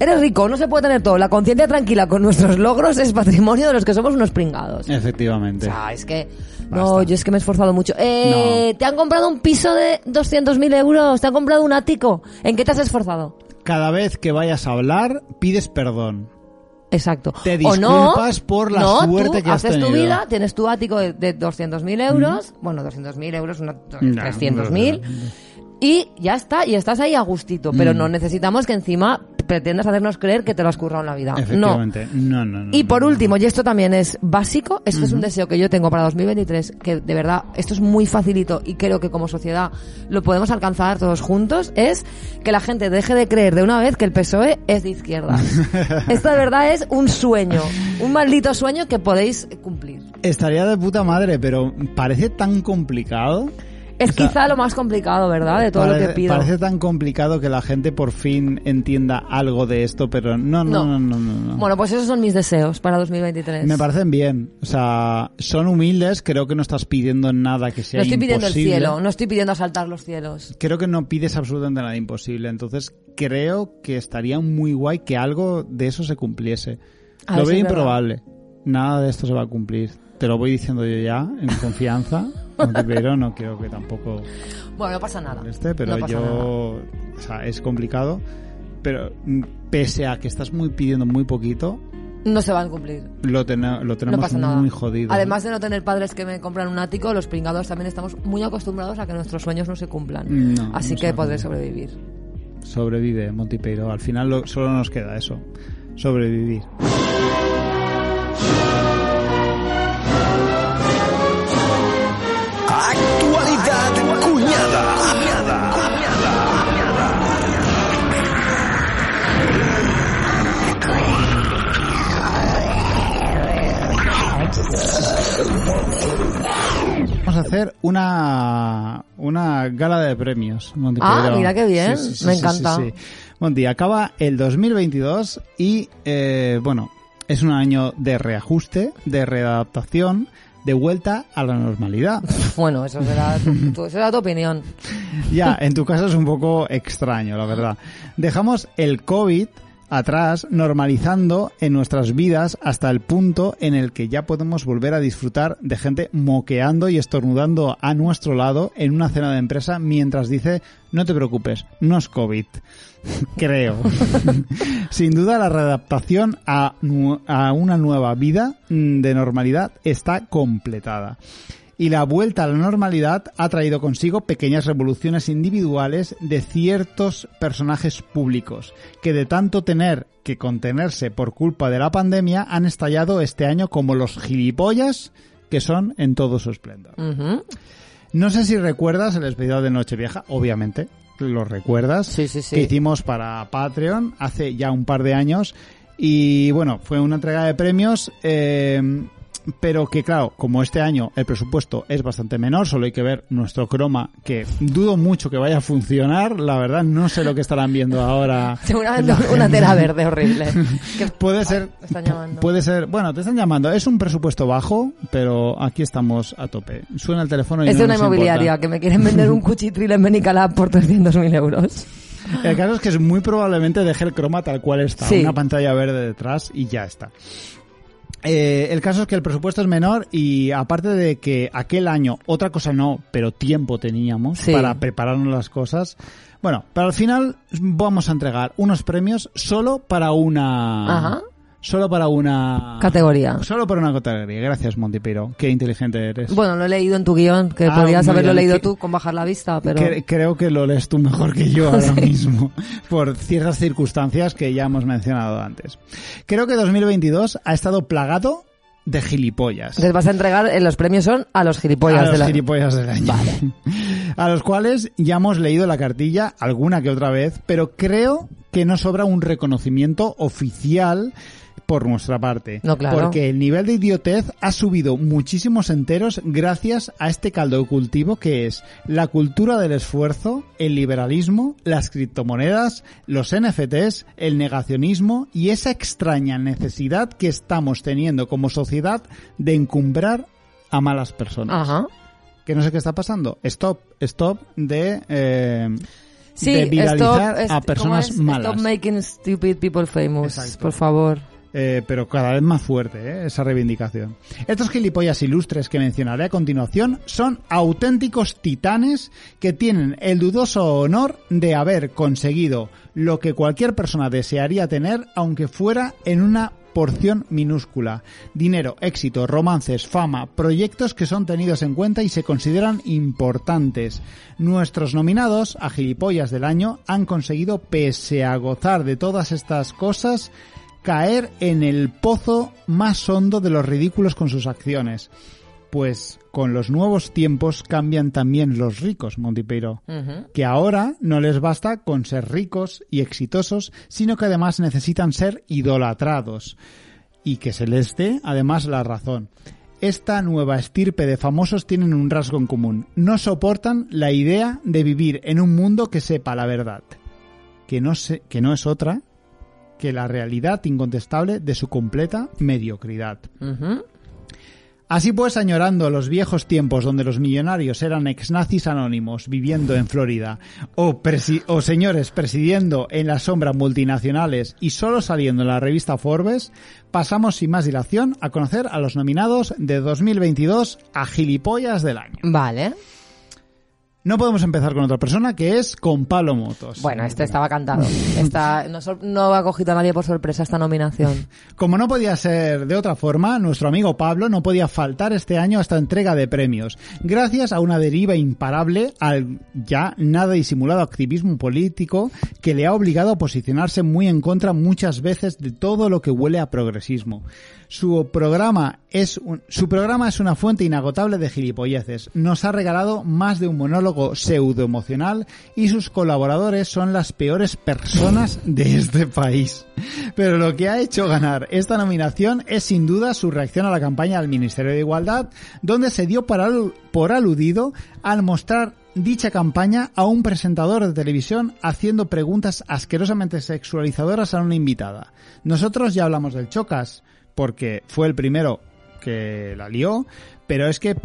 Eres rico, no se puede tener todo. La conciencia tranquila con nuestros logros es patrimonio de los que somos unos pringados. Efectivamente. O sea, es que... No, yo es que me he esforzado mucho. Eh, ¿Te han comprado un piso de 200.000 euros? ¿Te han comprado un ático? ¿En qué te has esforzado? Cada vez que vayas a hablar, pides perdón. Exacto. Te o no, disculpas por la no, suerte tú que has haces tu tenido. vida, tienes tu ático de, de 200.000 euros, bueno, 200.000 euros, una- 300.000, y ya está, y estás ahí a gustito, pero Mm. no necesitamos que encima pretendas hacernos creer que te lo has currado en la vida. No. Efectivamente. No, no, no. Y por último, y esto también es básico, esto es un deseo que yo tengo para 2023, que de verdad, esto es muy facilito y creo que como sociedad lo podemos alcanzar todos juntos, es que la gente deje de creer de una vez que el PSOE es de izquierdas. (laughs) esto de verdad es un sueño, un maldito sueño que podéis cumplir. Estaría de puta madre, pero parece tan complicado. Es O sea, quizá lo más complicado, ¿verdad? De todo parece, lo que pido. Parece tan complicado que la gente por fin entienda algo de esto, pero no, no, no, no, no. no. Bueno, pues esos son mis deseos para 2023. Me parecen bien. O sea, son humildes. Creo que no estás pidiendo nada que sea no estoy pidiendo el cielo, no estoy pidiendo asaltar los cielos. Creo que no pides absolutamente nada imposible. Entonces, creo que estaría muy guay que algo de eso se cumpliese. A lo si veo improbable. Nada de esto se va a cumplir. Te lo voy diciendo yo ya, en confianza. (laughs) Pero no quiero que tampoco Bueno, no pasa nada. este, pero No yo, nada. o sea, es complicado. Pero mm, pese a que estás muy pidiendo muy poquito, No se van a cumplir. lo, tene- lo No tenemos pasa nada. muy jodido. Además de no tener padres que me compran un ático, los pringados también estamos muy acostumbrados a que nuestros sueños no se cumplan. No, Así no que podré sobrevivir. sobrevive Montipeiro. Al final lo- solo nos queda eso. sobrevivir. Una, una gala de premios. Monty Ah, mira qué bien, me encanta. Monty, acaba el 2022 y, eh, bueno, es un año de reajuste, de readaptación, de vuelta a la normalidad. (laughs) Bueno, eso será tu- eso será tu opinión. Ya, en tu caso es un poco extraño, la verdad. (laughs) Dejamos el COVID atrás, normalizando en nuestras vidas hasta el punto en el que ya podemos volver a disfrutar de gente moqueando y estornudando a nuestro lado en una cena de empresa mientras dice, no te preocupes, no es COVID. (laughs) Creo. (laughs) Sin duda la readaptación a, a una nueva vida mm, de normalidad está completada y la vuelta a la normalidad ha traído consigo pequeñas revoluciones individuales de ciertos personajes públicos, que de tanto tener que contenerse por culpa de la pandemia han estallado este año como los gilipollas que son en todo su esplendor. No sé si recuerdas el especial de Nochevieja, obviamente, lo recuerdas, Sí, sí, sí. que hicimos para Patreon hace ya un par de años y bueno, fue una entrega de premios, eh, pero que claro, como este año el presupuesto es bastante menor, solo hay que ver nuestro croma, que dudo mucho que vaya a funcionar, la verdad no sé lo que estarán viendo ahora. (laughs) Seguramente (laughs) una tela verde horrible. (laughs) Puede ser, llamando. puede ser, bueno, te están llamando, es un presupuesto bajo, pero aquí estamos a tope. Suena el teléfono y Es no de una nos importa. inmobiliaria que me quieren vender un cuchitril en Benicalab por 300.000 euros. El caso es que es muy probablemente deje el croma tal cual está, Sí. una pantalla verde detrás y ya está. Eh, el caso es que el presupuesto es menor y aparte de que aquel año otra cosa no, pero tiempo teníamos Sí. para prepararnos las cosas. Bueno, pero al final vamos a entregar unos premios solo para una Ajá. Solo para una Categoría. Solo para una categoría. Gracias, Montipiro. Qué inteligente eres. Bueno, lo he leído en tu guion, que Ah, podrías haberlo bien. leído tú con bajar la vista, pero... Cre- creo que lo lees tú mejor que yo (laughs) ahora mismo, por ciertas circunstancias que ya hemos mencionado antes. Creo que 2022 ha estado plagado de gilipollas. Les vas a entregar, eh, los premios son a los gilipollas a de los la... gilipollas del año. (laughs) A los cuales ya hemos leído la cartilla alguna que otra vez, pero creo que no sobra un reconocimiento oficial por nuestra parte. No, claro. Porque el nivel de idiotez ha subido muchísimos enteros gracias a este caldo de cultivo que es la cultura del esfuerzo, el liberalismo, las criptomonedas, los NFTs, el negacionismo y esa extraña necesidad que estamos teniendo como sociedad de encumbrar a malas personas Ajá. que no sé qué está pasando. Stop, stop de, eh, Sí, de viralizar stop, a ¿cómo personas malas. Stop making stupid people famous, Exacto. por favor. Eh, pero cada vez más fuerte ¿eh? esa reivindicación. Estos gilipollas ilustres que mencionaré a continuación son auténticos titanes que tienen el dudoso honor de haber conseguido lo que cualquier persona desearía tener aunque fuera en una porción minúscula. Dinero, éxito, romances, fama, proyectos que son tenidos en cuenta y se consideran importantes. Nuestros nominados a gilipollas del año han conseguido, pese a gozar de todas estas cosas, caer en el pozo más hondo de los ridículos con sus acciones. Pues con los nuevos tiempos cambian también los ricos, Montipeiro. Ujú. Que ahora no les basta con ser ricos y exitosos, sino que además necesitan ser idolatrados. Y que se les dé además la razón. Esta nueva estirpe de famosos tienen un rasgo en común. No soportan la idea de vivir en un mundo que sepa la verdad. Que no, se- que no es otra que la realidad incontestable de su completa mediocridad. Así pues, añorando los viejos tiempos donde los millonarios eran ex-nazis anónimos viviendo en Florida, o, o señores presidiendo en la sombra multinacionales y solo saliendo en la revista Forbes, pasamos sin más dilación a conocer a los nominados de 2022 a Gilipollas del Año. Vale. No podemos empezar con otra persona que es con Pablo Motos. Bueno, este estaba cantado. Esta, no, ha cogido a nadie por sorpresa esta nominación. (laughs) Como no podía ser de otra forma, nuestro amigo Pablo no podía faltar este año a esta entrega de premios, gracias a una deriva imparable al ya nada disimulado activismo político que le ha obligado a posicionarse muy en contra muchas veces de todo lo que huele a progresismo. Su programa es un- su programa es una fuente inagotable de gilipolleces. Nos ha regalado más de un monólogo pseudo emocional y sus colaboradores son las peores personas de este país. Pero lo que ha hecho ganar esta nominación es sin duda su reacción a la campaña del Ministerio de Igualdad, donde se dio por aludido al mostrar dicha campaña a un presentador de televisión haciendo preguntas asquerosamente sexualizadoras a una invitada. Nosotros ya hablamos del Chocas, porque fue el primero que la lió, pero es que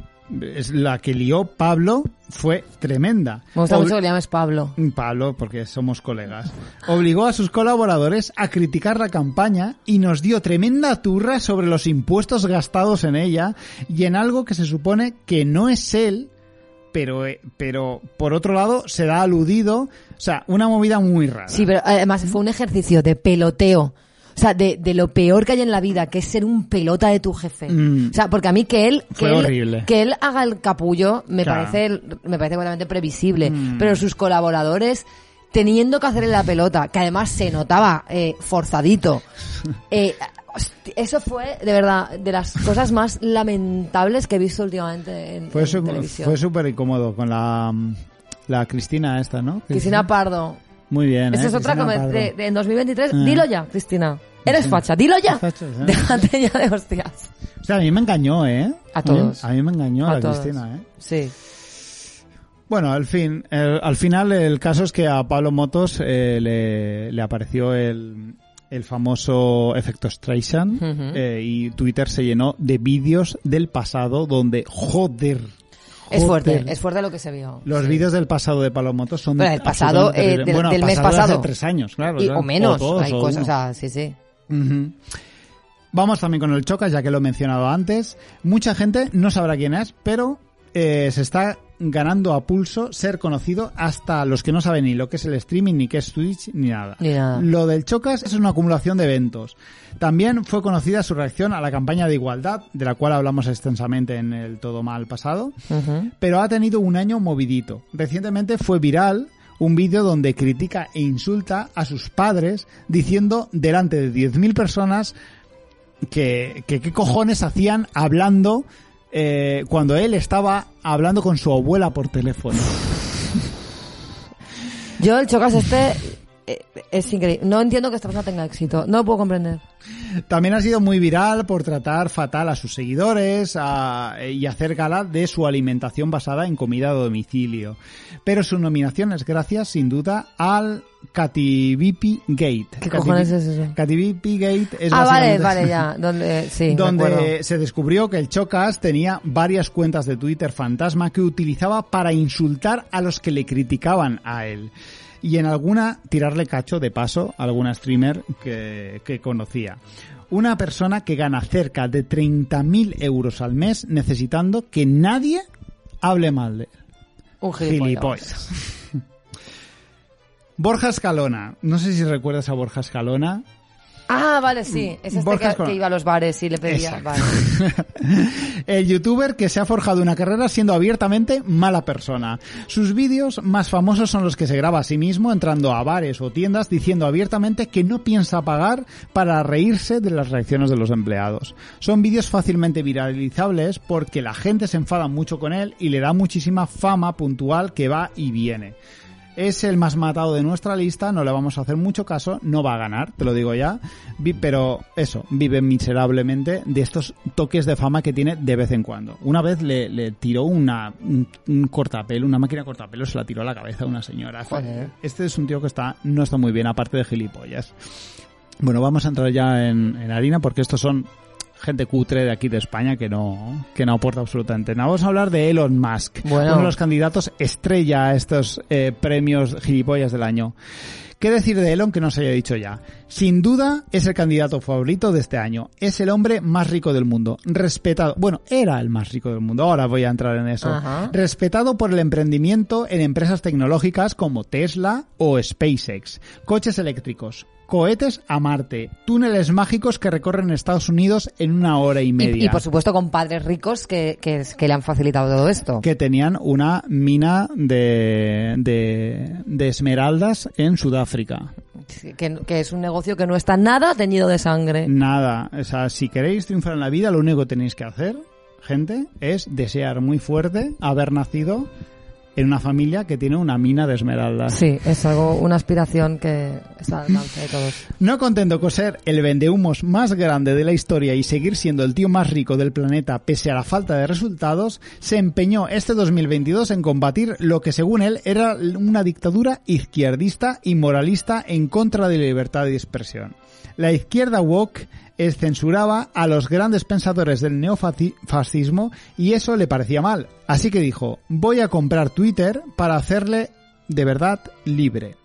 es la que lió Pablo fue tremenda. Me gusta Ob- mucho que le llames Pablo. Pablo, porque somos colegas, obligó a sus colaboradores a criticar la campaña y nos dio tremenda turra sobre los impuestos gastados en ella y en algo que se supone que no es él, pero, eh, pero por otro lado se da aludido, o sea, una movida muy rara. Sí, pero además fue un ejercicio de peloteo. O sea, de, de lo peor que hay en la vida, que es ser un pelota de tu jefe. Mm. O sea, porque a mí que él, que él, que él haga el capullo me Claro. parece, me parece completamente previsible. Mm. Pero sus colaboradores teniendo que hacerle la pelota, que además se notaba eh, forzadito. (laughs) Eh, eso fue, de verdad, de las cosas más lamentables que he visto últimamente en, Fue en su- televisión. fue súper incómodo con la, la Cristina esta, ¿no? Cristina Pardo. Muy bien. Esa ¿eh? es otra Cristina que de, de- en 2023. Eh. Dilo ya, Cristina. Eres facha, dilo ya. Facha, ¿eh? (laughs) Déjate ya de hostias. O sea, a mí me engañó, ¿eh? A todos. A mí, me engañó A la todos. Cristina, ¿eh? Sí. Bueno, al fin, el- al final el caso es que a Pablo Motos eh, le, le apareció el, el famoso efecto Streisand eh, y Twitter se llenó de vídeos del pasado donde, joder, Es fuerte, es fuerte lo que se vio. Los vídeos del pasado de Pablo Motos son Bueno, el pasado, eh, del- bueno, del mes pasado de pasado. hace tres años, claro. Y- o menos, dos, hay o cosas, uno. o sea, sí, sí. Vamos también con el Chocas, ya que lo he mencionado antes. Mucha gente no sabrá quién es, pero eh, se está ganando a pulso ser conocido hasta los que no saben ni lo que es el streaming, ni qué es Twitch, ni nada. Lo del Chocas es una acumulación de eventos. También fue conocida su reacción a la campaña de igualdad, de la cual hablamos extensamente en el Todo Mal pasado pero ha tenido un año movidito. Recientemente fue viral un vídeo donde critica e insulta a sus padres diciendo delante de 10.000 personas que, que qué cojones hacían hablando eh, cuando él estaba hablando con su abuela por teléfono. Yo, el chocas este eh, es increíble. No entiendo que esta persona tenga éxito. No lo puedo comprender. También ha sido muy viral por tratar fatal a sus seguidores a- y hacer gala de su alimentación basada en comida a domicilio. Pero su nominación es gracias, sin duda, al Cativipi Gate. ¿Qué cojones es eso? Cativipi Gate es ah, vale, vale, ya. Donde, sí, donde se descubrió que el Chocas tenía varias cuentas de Twitter fantasma que utilizaba para insultar a los que le criticaban a él. Y en alguna tirarle cacho de paso a alguna streamer que, que conocía. Una persona que gana cerca de 30.000 euros al mes necesitando que nadie hable mal de él. Un gilipollas. Gilipollas. Borja Escalona. No sé si recuerdas a Borja Escalona. Ah, vale, sí. Es este que, que iba a los bares y le pedía. Vale. (laughs) El youtuber que se ha forjado una carrera siendo abiertamente mala persona. Sus vídeos más famosos son los que se graba a sí mismo entrando a bares o tiendas diciendo abiertamente que no piensa pagar para reírse de las reacciones de los empleados. Son vídeos fácilmente viralizables porque la gente se enfada mucho con él y le da muchísima fama puntual que va y viene. Es el más matado de nuestra lista, no le vamos a hacer mucho caso, no va a ganar, te lo digo ya, pero eso, vive miserablemente de estos toques de fama que tiene de vez en cuando. Una vez le, le tiró una, un, un cortapelo, una máquina cortapelo, se la tiró a la cabeza a una señora. Joder. Este es un tío que está, no está muy bien, aparte de gilipollas. Bueno, vamos a entrar ya en, en harina porque estos son gente cutre de aquí de España que no, que no aporta absolutamente nada. Vamos a hablar de Elon Musk, Bueno. uno de los candidatos estrella a estos eh, premios gilipollas del año. ¿Qué decir de Elon que no se haya dicho ya? Sin duda es el candidato favorito de este año. Es el hombre más rico del mundo. Respetado. Bueno, era el más rico del mundo. Ahora voy a entrar en eso. Ajá. Respetado por el emprendimiento en empresas tecnológicas como Tesla o SpaceX. Coches eléctricos. Cohetes a Marte. Túneles mágicos que recorren Estados Unidos en una hora y media. Y, y, por supuesto con padres ricos que, que, que le han facilitado todo esto. que tenían una mina de, de, de esmeraldas en Sudáfrica. Sí, Que, que es un negocio que no está nada teñido de sangre. Nada, o sea, si queréis triunfar en la vida, lo único que tenéis que hacer, gente, es desear muy fuerte haber nacido en una familia que tiene una mina de esmeraldas. Sí, es algo, una aspiración que está al alcance de todos. No contento con ser el vendehumos más grande de la historia y seguir siendo el tío más rico del planeta pese a la falta de resultados, se empeñó este 2022 en combatir lo que según él era una dictadura izquierdista y moralista en contra de la libertad de expresión. La izquierda woke censuraba a los grandes pensadores del neofascismo y eso le parecía mal. Así que dijo, voy a comprar Twitter para hacerle de verdad libre.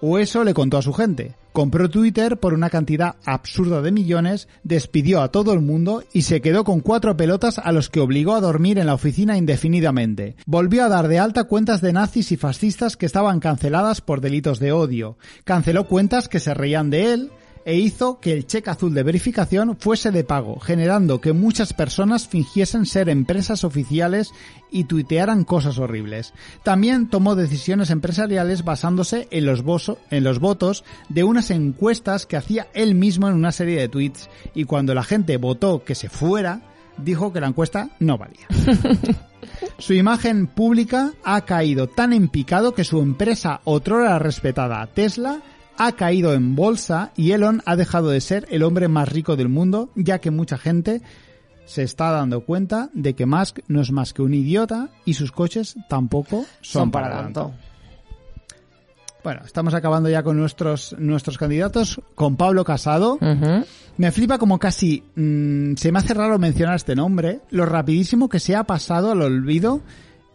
O eso le contó a su gente. Compró Twitter por una cantidad absurda de millones, despidió a todo el mundo y se quedó con cuatro pelotas a los que obligó a dormir en la oficina indefinidamente. Volvió a dar de alta cuentas de nazis y fascistas que estaban canceladas por delitos de odio. Canceló cuentas que se reían de él, e hizo que el cheque azul de verificación fuese de pago, generando que muchas personas fingiesen ser empresas oficiales y tuitearan cosas horribles. También tomó decisiones empresariales basándose en los, boso- en los votos de unas encuestas que hacía él mismo en una serie de tweets y cuando la gente votó que se fuera, dijo que la encuesta no valía. (laughs) Su imagen pública ha caído tan en picado que su empresa, otrora respetada Tesla, ha caído en bolsa y Elon ha dejado de ser el hombre más rico del mundo, ya que mucha gente se está dando cuenta de que Musk no es más que un idiota y sus coches tampoco son, Son para tanto. Bueno, estamos acabando ya con nuestros, nuestros candidatos, con Pablo Casado. Ujú. Me flipa como casi mm, se me hace raro mencionar este nombre, lo rapidísimo que se ha pasado al olvido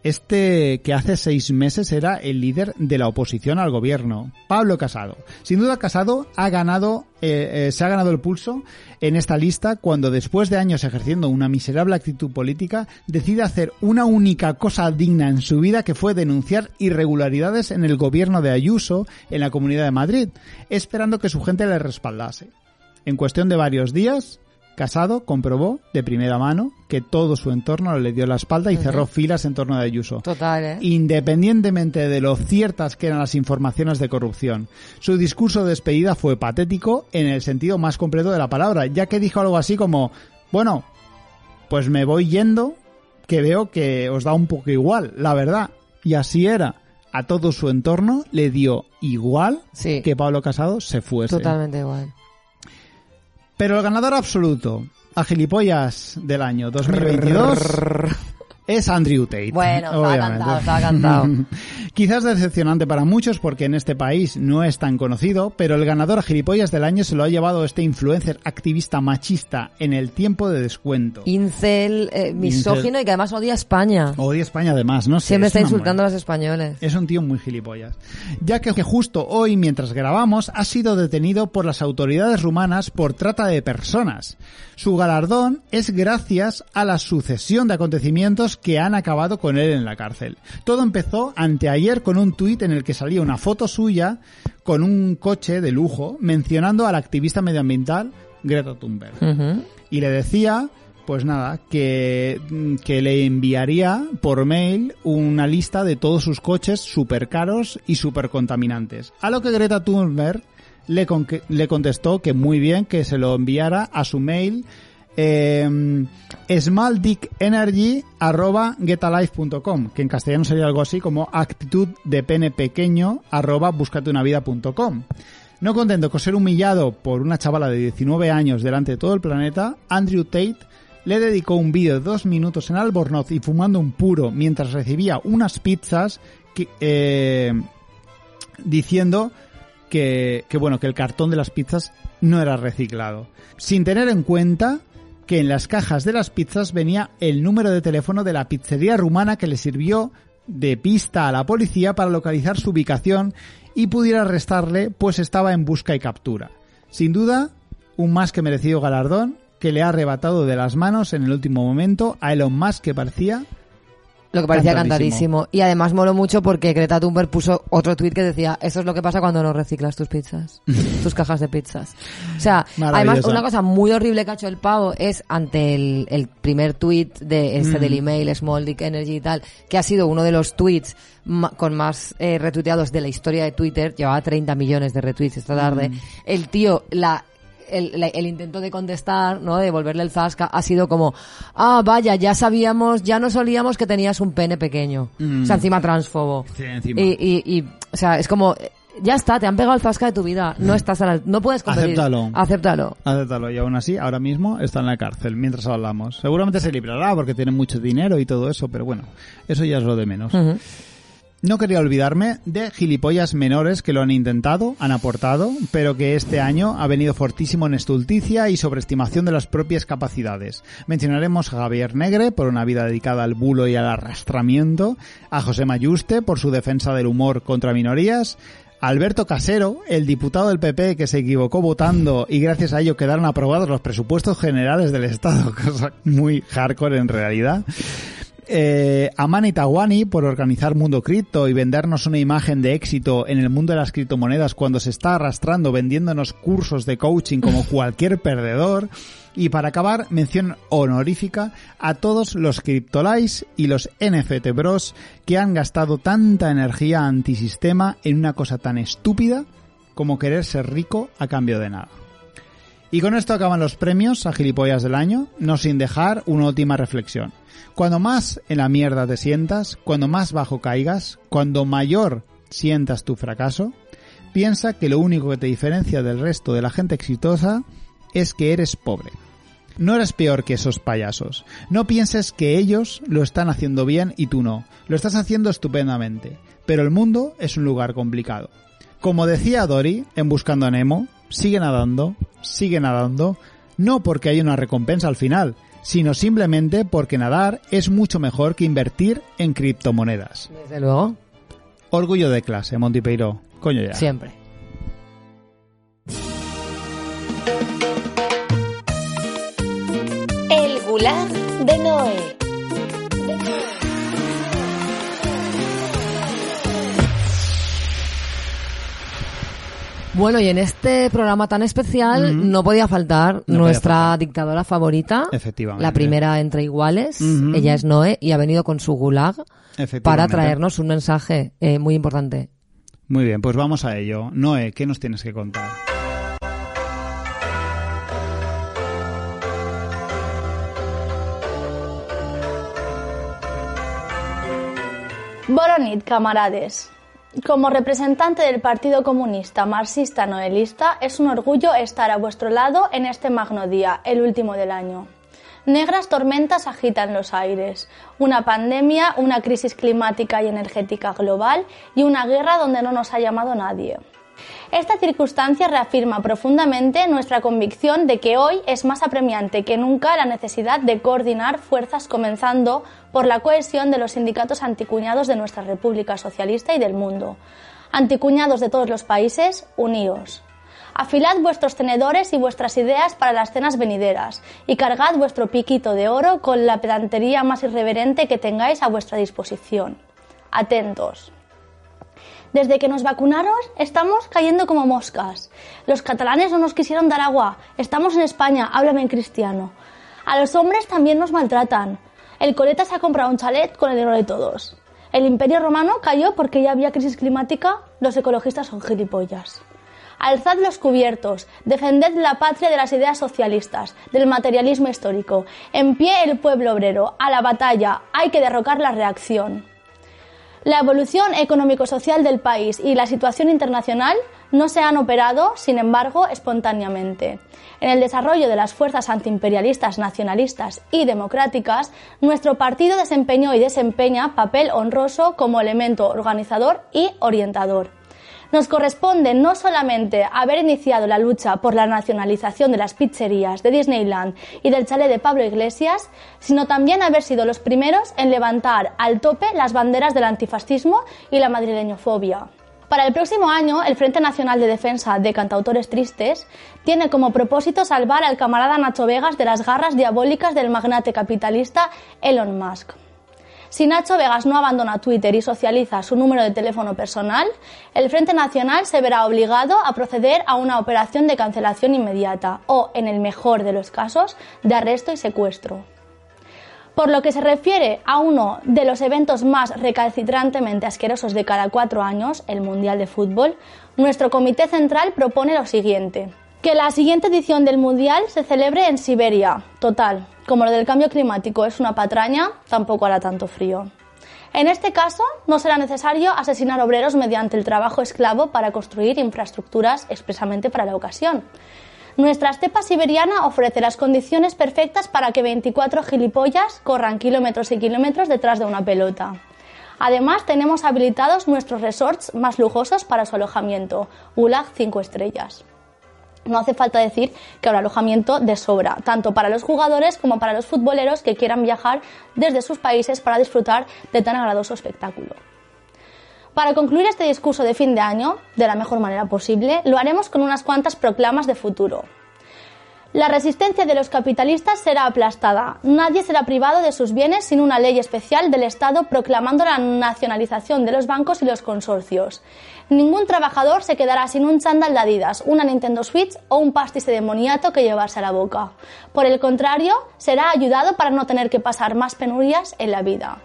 este que hace seis meses era el líder de la oposición al gobierno, Pablo Casado. Sin duda Casado ha ganado, eh, eh, se ha ganado el pulso en esta lista cuando después de años ejerciendo una miserable actitud política decide hacer una única cosa digna en su vida que fue denunciar irregularidades en el gobierno de Ayuso en la Comunidad de Madrid, esperando que su gente le respaldase. En cuestión de varios días, Casado comprobó de primera mano que todo su entorno le dio la espalda y cerró filas en torno de Ayuso. Total, ¿eh? Independientemente de lo ciertas que eran las informaciones de corrupción, su discurso de despedida fue patético en el sentido más completo de la palabra, ya que dijo algo así como, bueno, pues me voy yendo, que veo que os da un poco igual, la verdad. Y así era. A todo su entorno le dio igual Sí. que Pablo Casado se fuese. Totalmente igual. Pero el ganador absoluto a gilipollas del año 2022 es Andrew Tate. Bueno, estaba cantado, estaba cantado. (laughs) Quizás decepcionante para muchos porque en este país no es tan conocido, pero el ganador gilipollas del año se lo ha llevado este influencer activista machista en el tiempo de descuento. Incel, eh, misógino y que además odia España. Odia España además, no sé. Siempre es está insultando a los españoles. Es un tío muy gilipollas. Ya que justo hoy, mientras grabamos, ha sido detenido por las autoridades rumanas por trata de personas. Su galardón es gracias a la sucesión de acontecimientos que han acabado con él en la cárcel. Todo empezó anteayer con un tuit en el que salía una foto suya con un coche de lujo mencionando al activista medioambiental Greta Thunberg y le decía pues nada, que, que le enviaría por mail una lista de todos sus coches super caros y super contaminantes. A lo que Greta Thunberg le, con- le contestó que muy bien que se lo enviara a su mail eh, smalldickenergy@getalife.com, que en castellano sería algo así como actitud de pene pequeño arroba buscateunavida.com. No contento con ser humillado por una chavala de 19 años delante de todo el planeta, Andrew Tate le dedicó un vídeo de dos minutos en Albornoz y fumando un puro mientras recibía unas pizzas que, eh, diciendo que, que, bueno, que el cartón de las pizzas no era reciclado. Sin tener en cuenta que en las cajas de las pizzas venía el número de teléfono de la pizzería rumana que le sirvió de pista a la policía para localizar su ubicación y pudiera arrestarle, pues estaba en busca y captura. Sin duda, un más que merecido galardón que le ha arrebatado de las manos en el último momento a Elon Musk que parecía Lo que parecía Cantadísimo. cantadísimo. Y además moló mucho porque Greta Thunberg puso otro tuit que decía, eso es lo que pasa cuando no reciclas tus pizzas, (laughs) tus cajas de pizzas. O sea, además una cosa muy horrible que ha hecho el pavo es ante el, el primer tuit de este Mm. del email, Small Dick Energy y tal, que ha sido uno de los tweets ma- con más eh, retuiteados de la historia de Twitter, llevaba 30 millones de retweets esta tarde. Mm. El tío, la el, el intento de contestar, ¿no? De devolverle el zasca, ha sido como, ah, vaya, ya sabíamos, ya nos olíamos que tenías un pene pequeño. Mm. O sea, encima transfobo. Sí, encima. Y, y, y, o sea, es como, ya está, te han pegado el zasca de tu vida. No estás a la, no puedes competir. Acéptalo. Acéptalo. Acéptalo y aún así, ahora mismo está en la cárcel mientras hablamos. Seguramente se librará porque tiene mucho dinero y todo eso, pero bueno, eso ya es lo de menos. No quería olvidarme de gilipollas menores que lo han intentado, han aportado, pero que este año ha venido fortísimo en estulticia y sobreestimación de las propias capacidades. Mencionaremos a Javier Negre por una vida dedicada al bulo y al arrastramiento, a José Mayuste por su defensa del humor contra minorías, Alberto Casero, el diputado del PP que se equivocó votando y gracias a ello quedaron aprobados los presupuestos generales del Estado, (laughs) cosa muy hardcore en realidad eh, a Mani Tawani por organizar Mundo Cripto y vendernos una imagen de éxito en el mundo de las criptomonedas cuando se está arrastrando vendiéndonos cursos de coaching como (laughs) cualquier perdedor. Y para acabar, mención honorífica a todos los CryptoLies y los NFT Bros que han gastado tanta energía antisistema en una cosa tan estúpida como querer ser rico a cambio de nada. Y con esto acaban los premios a gilipollas del año, no sin dejar una última reflexión. Cuando más en la mierda te sientas, cuando más bajo caigas, cuando mayor sientas tu fracaso, piensa que lo único que te diferencia del resto de la gente exitosa es que eres pobre. No eres peor que esos payasos. No pienses que ellos lo están haciendo bien y tú no. Lo estás haciendo estupendamente. Pero el mundo es un lugar complicado. Como decía Dory en Buscando a Nemo, sigue nadando, sigue nadando, no porque hay una recompensa al final, sino simplemente porque nadar es mucho mejor que invertir en criptomonedas. Desde luego, Orgullo de clase, Montipeiro. Coño ya. siempre. El gulag de Noé. Bueno, y en este programa tan especial no podía faltar No podía nuestra faltar. dictadora favorita, Efectivamente. la primera entre iguales. Ella es Noé y ha venido con su gulag para traernos un mensaje eh, muy importante. Muy bien, pues vamos a ello. Noé, ¿qué nos tienes que contar? Boronit, camarades. Como representante del Partido Comunista Marxista Noelista, es un orgullo estar a vuestro lado en este magno día, el último del año. Negras tormentas agitan los aires, una pandemia, una crisis climática y energética global y una guerra donde no nos ha llamado nadie. Esta circunstancia reafirma profundamente nuestra convicción de que hoy es más apremiante que nunca la necesidad de coordinar fuerzas comenzando por la cohesión de los sindicatos anticuñados de nuestra República Socialista y del mundo. Anticuñados de todos los países, uníos. Afilad vuestros tenedores y vuestras ideas para las cenas venideras y cargad vuestro piquito de oro con la pedantería más irreverente que tengáis a vuestra disposición. Atentos. Desde que nos vacunaron estamos cayendo como moscas. Los catalanes no nos quisieron dar agua. Estamos en España, háblame en cristiano. A los hombres también nos maltratan. El coleta se ha comprado un chalet con el dinero de todos. El imperio romano cayó porque ya había crisis climática. Los ecologistas son gilipollas. Alzad los cubiertos, defended la patria de las ideas socialistas, del materialismo histórico. En pie el pueblo obrero, a la batalla, hay que derrocar la reacción. La evolución económico-social del país y la situación internacional no se han operado, sin embargo, espontáneamente. En el desarrollo de las fuerzas antiimperialistas, nacionalistas y democráticas, nuestro partido desempeñó y desempeña papel honroso como elemento organizador y orientador. Nos corresponde no solamente haber iniciado la lucha por la nacionalización de las pizzerías de Disneyland y del chalet de Pablo Iglesias, sino también haber sido los primeros en levantar al tope las banderas del antifascismo y la madrileñofobia. Para el próximo año, el Frente Nacional de Defensa de Cantautores Tristes tiene como propósito salvar al camarada Nacho Vegas de las garras diabólicas del magnate capitalista Elon Musk. Si Nacho Vegas no abandona Twitter y socializa su número de teléfono personal, el Frente Nacional se verá obligado a proceder a una operación de cancelación inmediata o, en el mejor de los casos, de arresto y secuestro. Por lo que se refiere a uno de los eventos más recalcitrantemente asquerosos de cada cuatro años, el Mundial de Fútbol, nuestro Comité Central propone lo siguiente. Que la siguiente edición del Mundial se celebre en Siberia. Total, como lo del cambio climático es una patraña, tampoco hará tanto frío. En este caso, no será necesario asesinar obreros mediante el trabajo esclavo para construir infraestructuras expresamente para la ocasión. Nuestra estepa siberiana ofrece las condiciones perfectas para que 24 gilipollas corran kilómetros y kilómetros detrás de una pelota. Además, tenemos habilitados nuestros resorts más lujosos para su alojamiento, Gulag 5 estrellas. No hace falta decir que habrá alojamiento de sobra, tanto para los jugadores como para los futboleros que quieran viajar desde sus países para disfrutar de tan agradadoso espectáculo. Para concluir este discurso de fin de año, de la mejor manera posible, lo haremos con unas cuantas proclamas de futuro. La resistencia de los capitalistas será aplastada. Nadie será privado de sus bienes sin una ley especial del Estado proclamando la nacionalización de los bancos y los consorcios. Ningún trabajador se quedará sin un chándal de Adidas, una Nintendo Switch o un pastice de moniato que llevarse a la boca. Por el contrario, será ayudado para no tener que pasar más penurias en la vida.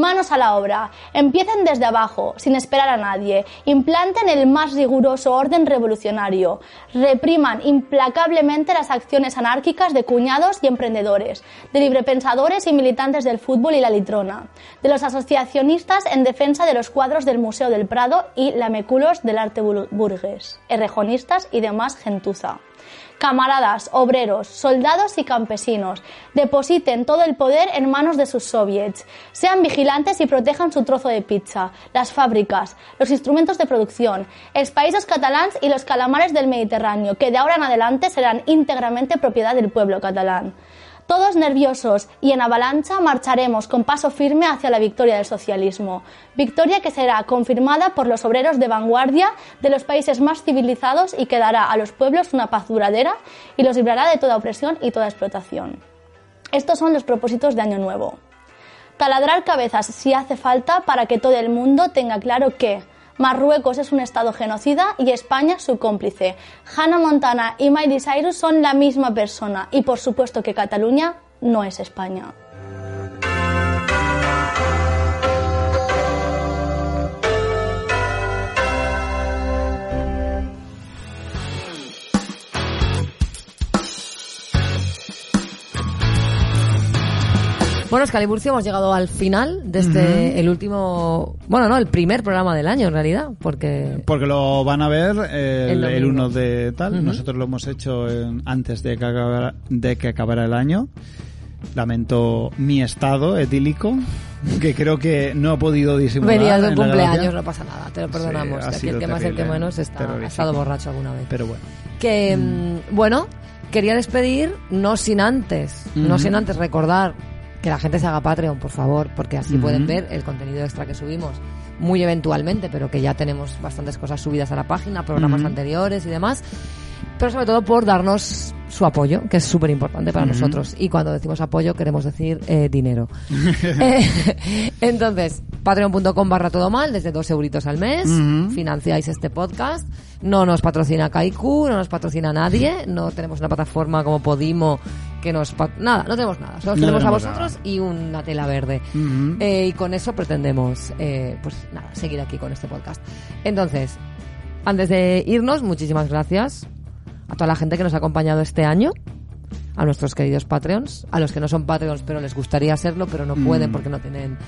Manos a la obra. Empiecen desde abajo, sin esperar a nadie. Implanten el más riguroso orden revolucionario. Repriman implacablemente las acciones anárquicas de cuñados y emprendedores, de librepensadores y militantes del fútbol y la litrona, de los asociacionistas en defensa de los cuadros del Museo del Prado y lameculos del arte burgués, errejonistas y demás gentuza. Camaradas, obreros, soldados y campesinos, depositen todo el poder en manos de sus soviets. Sean vigilantes y protejan su trozo de pizza, las fábricas, los instrumentos de producción, els países catalans y los calamares del Mediterráneo, que de ahora en adelante serán íntegramente propiedad del pueblo catalán. Todos nerviosos y en avalancha marcharemos con paso firme hacia la victoria del socialismo. Victoria que será confirmada por los obreros de vanguardia de los países más civilizados y que dará a los pueblos una paz duradera y los librará de toda opresión y toda explotación. Estos son los propósitos de Año Nuevo. Taladrar cabezas si hace falta para que todo el mundo tenga claro que Marruecos es un estado genocida y España su cómplice. Hannah Montana y Miley Cyrus son la misma persona y por supuesto que Cataluña no es España. Bueno, Escaliburcio, hemos llegado al final de este, el último, bueno, no, el primer programa del año en realidad, porque... Porque lo van a ver el, El el domingo. 1 de tal. Nosotros lo hemos hecho en- antes de que, acabara, de que acabara el año. Lamento mi estado etílico, (laughs) que creo que no he podido disimular. Venías de cumpleaños, no pasa nada, te lo perdonamos. que aquí el que más, el que menos está, ha estado borracho alguna vez. Pero bueno. Que, mm, bueno, quería despedir, no sin antes, no sin antes recordar que la gente se haga Patreon, por favor, porque así pueden ver el contenido extra que subimos muy eventualmente, pero que ya tenemos bastantes cosas subidas a la página, programas anteriores y demás. Pero sobre todo por darnos su apoyo, que es súper importante para nosotros. Y cuando decimos apoyo queremos decir eh, dinero. (laughs) Eh, entonces, patreon.com barra todo mal, desde dos euritos al mes, financiáis este podcast. No nos patrocina Kaiku, no nos patrocina nadie, no tenemos una plataforma como Podimo que nos... Nada, no tenemos nada, solo No tenemos a vosotros nada. y una tela verde. Ujú. Eh, y con eso pretendemos, eh, pues nada, seguir aquí con este podcast. Entonces, antes de irnos, muchísimas gracias a toda la gente que nos ha acompañado este año, a nuestros queridos Patreons, a los que no son Patreons pero les gustaría serlo, pero no pueden Mm. porque no tienen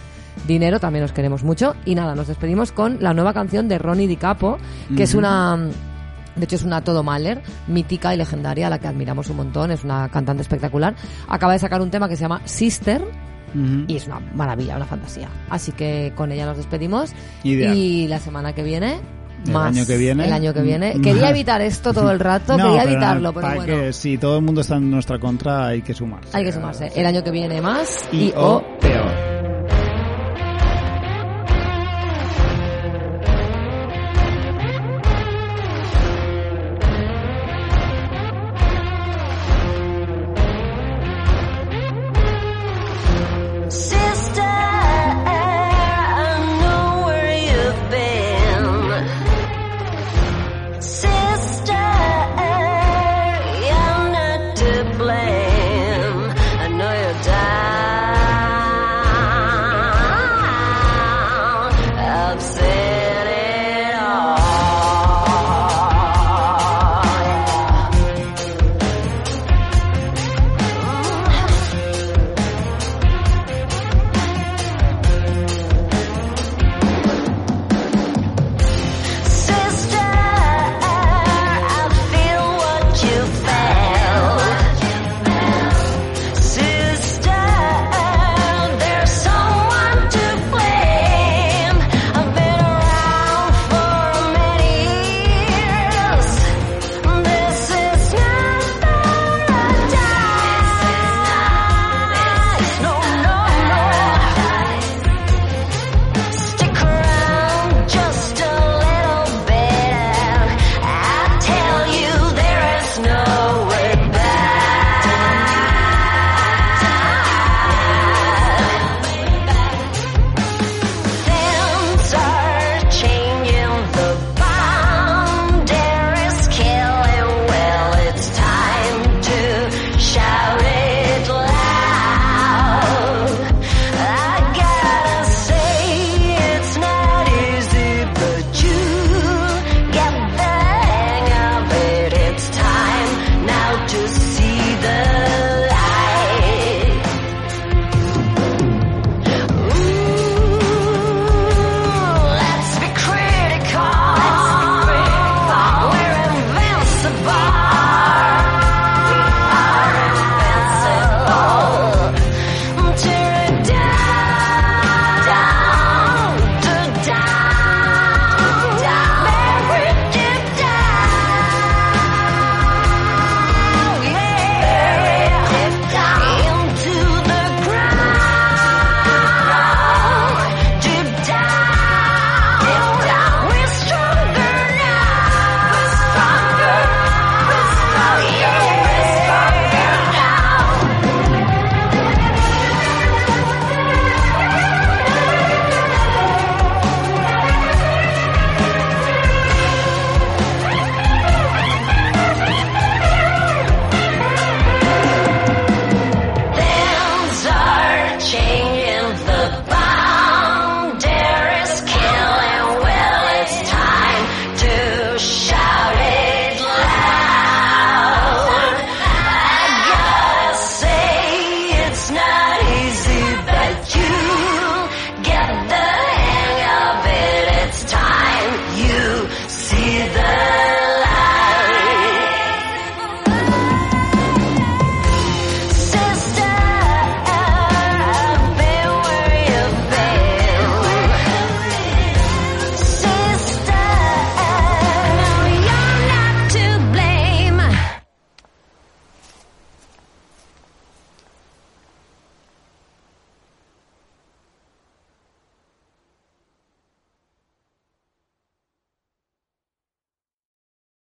dinero, también os queremos mucho. Y nada, nos despedimos con la nueva canción de Ronnie Di Capo, que es Ujú. una... De hecho, es una todo maler, mítica y legendaria, a la que admiramos un montón. Es una cantante espectacular. Acaba de sacar un tema que se llama Sister, y es una maravilla, una fantasía. Así que con ella nos despedimos. Ideal. Y la semana que viene El más año que viene. el año que viene. Mm, Quería (laughs) evitar esto todo el rato, No, quería evitarlo, pero bueno. que si todo el mundo está en nuestra contra hay que sumarse. Hay que sumarse. El año que viene más Y, y, o peor.